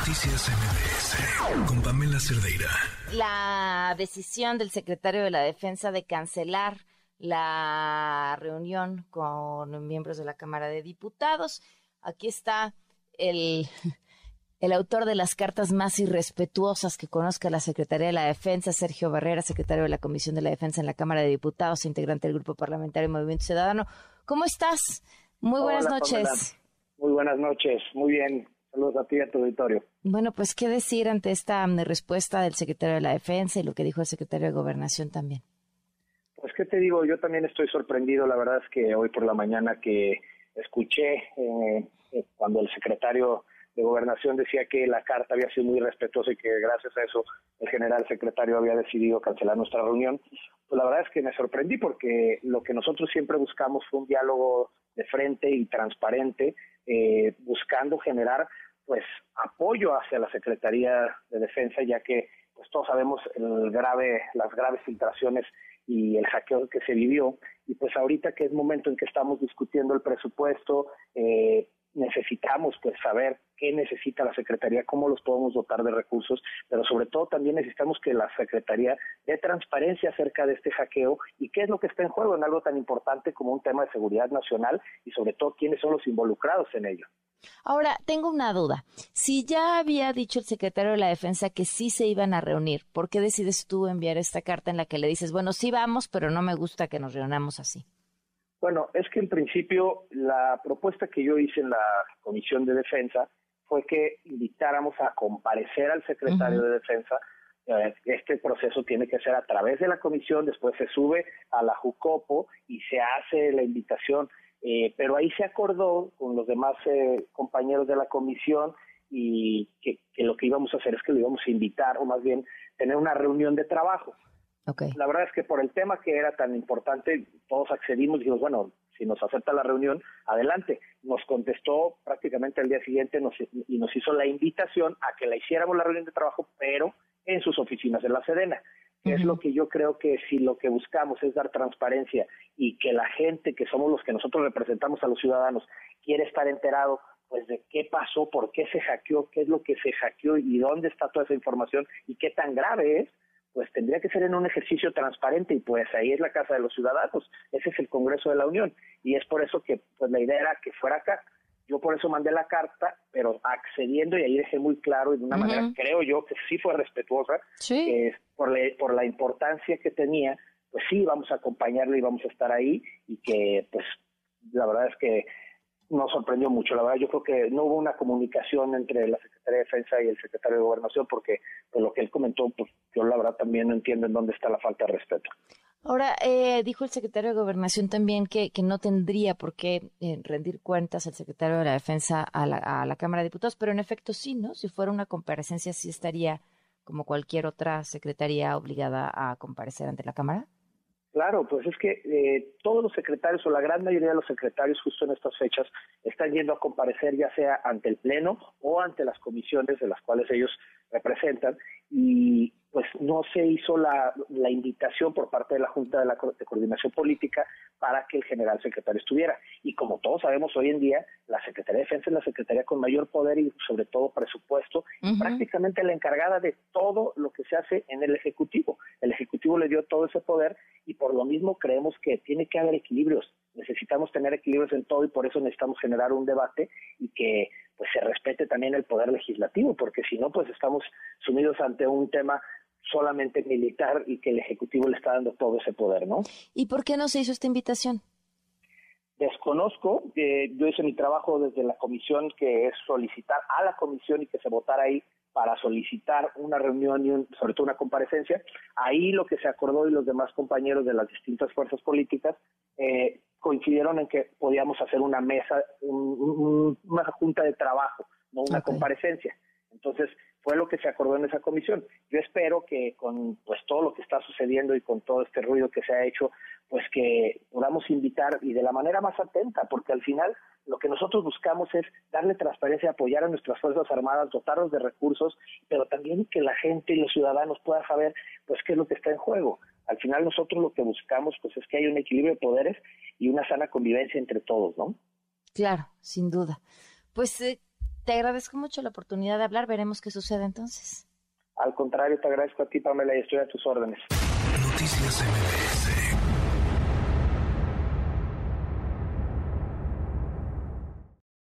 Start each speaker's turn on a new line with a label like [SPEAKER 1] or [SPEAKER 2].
[SPEAKER 1] Noticias MBS con Pamela Cerdeira.
[SPEAKER 2] La decisión del secretario de la Defensa de cancelar la reunión con miembros de la Cámara de Diputados. Aquí está el, el autor de las cartas más irrespetuosas que conozca la Secretaría de la Defensa, Sergio Barrera, secretario de la Comisión de la Defensa en la Cámara de Diputados, integrante del Grupo Parlamentario Movimiento Ciudadano. ¿Cómo estás? Muy buenas noches.
[SPEAKER 3] Muy buenas noches, muy bien. Saludos a ti y a tu auditorio.
[SPEAKER 2] Bueno, pues qué decir ante esta mm, respuesta del secretario de la Defensa y lo que dijo el secretario de Gobernación también.
[SPEAKER 3] Pues qué te digo, yo también estoy sorprendido. La verdad es que hoy por la mañana que escuché eh, eh, cuando el secretario de Gobernación decía que la carta había sido muy respetuosa y que gracias a eso el general secretario había decidido cancelar nuestra reunión, pues la verdad es que me sorprendí porque lo que nosotros siempre buscamos fue un diálogo de frente y transparente, eh, buscando generar pues apoyo hacia la Secretaría de Defensa, ya que pues todos sabemos el grave, las graves filtraciones y el hackeo que se vivió. Y pues ahorita que es momento en que estamos discutiendo el presupuesto, eh, necesitamos pues saber qué necesita la Secretaría, cómo los podemos dotar de recursos, pero sobre todo también necesitamos que la Secretaría dé transparencia acerca de este hackeo y qué es lo que está en juego en algo tan importante como un tema de seguridad nacional y sobre todo quiénes son los involucrados en ello.
[SPEAKER 2] Ahora, tengo una duda. Si ya había dicho el secretario de la Defensa que sí se iban a reunir, ¿por qué decides tú enviar esta carta en la que le dices, bueno, sí vamos, pero no me gusta que nos reunamos así?
[SPEAKER 3] Bueno, es que en principio la propuesta que yo hice en la Comisión de Defensa fue que invitáramos a comparecer al secretario de Defensa. Eh, este proceso tiene que ser a través de la comisión, después se sube a la JUCOPO y se hace la invitación. Eh, pero ahí se acordó con los demás eh, compañeros de la comisión y que, que, lo que íbamos a hacer es que lo íbamos a invitar, o más bien tener una reunión de trabajo. La verdad es que por el tema que era tan importante, todos accedimos y dijimos, bueno, si nos acepta la reunión, adelante. Nos contestó prácticamente al día siguiente y nos hizo la invitación a que la hiciéramos la reunión de trabajo, pero en sus oficinas de la Sedena. Es lo que yo creo que si lo que buscamos es dar transparencia y que la gente, que somos los que nosotros representamos a los ciudadanos, quiere estar enterado pues de qué pasó, por qué se hackeó, qué es lo que se hackeó y dónde está toda esa información y qué tan grave es, pues tendría que ser en un ejercicio transparente y pues ahí es la Casa de los Ciudadanos, ese es el Congreso de la Unión y es por eso que pues la idea era que fuera acá. Yo por eso mandé la carta, pero accediendo y ahí dejé muy claro y de una manera creo yo que sí fue respetuosa, que por, la, por la importancia que tenía, pues sí vamos a acompañarle y vamos a estar ahí y que pues la verdad es que nos sorprendió mucho. La verdad, yo creo que no hubo una comunicación entre la Secretaría de Defensa y el Secretario de Gobernación, porque por lo que él comentó, pues yo la verdad también no entiendo en dónde está la falta de respeto.
[SPEAKER 2] Ahora, eh, dijo el secretario de Gobernación también que, que no tendría por qué eh, rendir cuentas el secretario de la Defensa a la, a la Cámara de Diputados, pero en efecto sí, ¿no? Si fuera una comparecencia, sí estaría como cualquier otra secretaría obligada a comparecer ante la Cámara.
[SPEAKER 3] Claro, pues es que eh, todos los secretarios o la gran mayoría de los secretarios justo en estas fechas están yendo a comparecer ya sea ante el Pleno o ante las comisiones de las cuales ellos representan y pues no se hizo la, la invitación por parte de la Junta de, la, de Coordinación Política para que el general secretario estuviera. Y como todos sabemos hoy en día, la Secretaría de Defensa es la Secretaría con mayor poder y sobre todo presupuesto, y prácticamente la encargada de todo lo que se hace en el Ejecutivo. El Ejecutivo le dio todo ese poder y por lo mismo creemos que tiene que haber equilibrios. Necesitamos tener equilibrios en todo y por eso necesitamos generar un debate y que pues se respete también el poder legislativo, porque si no, pues estamos sumidos ante un tema solamente militar y que el Ejecutivo le está dando todo ese poder, ¿no?
[SPEAKER 2] ¿Y por qué no se hizo esta invitación?
[SPEAKER 3] Desconozco, eh, yo hice mi trabajo desde la comisión, que es solicitar a la comisión y que se votara ahí para solicitar una reunión y sobre todo una comparecencia. Ahí lo que se acordó y los demás compañeros de las distintas fuerzas políticas eh, coincidieron en que podíamos hacer una mesa, una junta de trabajo, no una comparecencia. Entonces, fue lo que se acordó en esa comisión. Yo espero que con pues todo lo que está sucediendo y con todo este ruido que se ha hecho, pues que podamos invitar y de la manera más atenta, porque al final lo que nosotros buscamos es darle transparencia, apoyar a nuestras Fuerzas Armadas, dotarlos de recursos, pero también que la gente y los ciudadanos puedan saber pues qué es lo que está en juego. Al final nosotros lo que buscamos pues es que haya un equilibrio de poderes y una sana convivencia entre todos, ¿no?
[SPEAKER 2] Claro, sin duda. Pues eh, te agradezco mucho la oportunidad de hablar. Veremos qué sucede entonces.
[SPEAKER 3] Al contrario, te agradezco a ti, Pamela, y estoy a tus órdenes.
[SPEAKER 1] Noticias MBS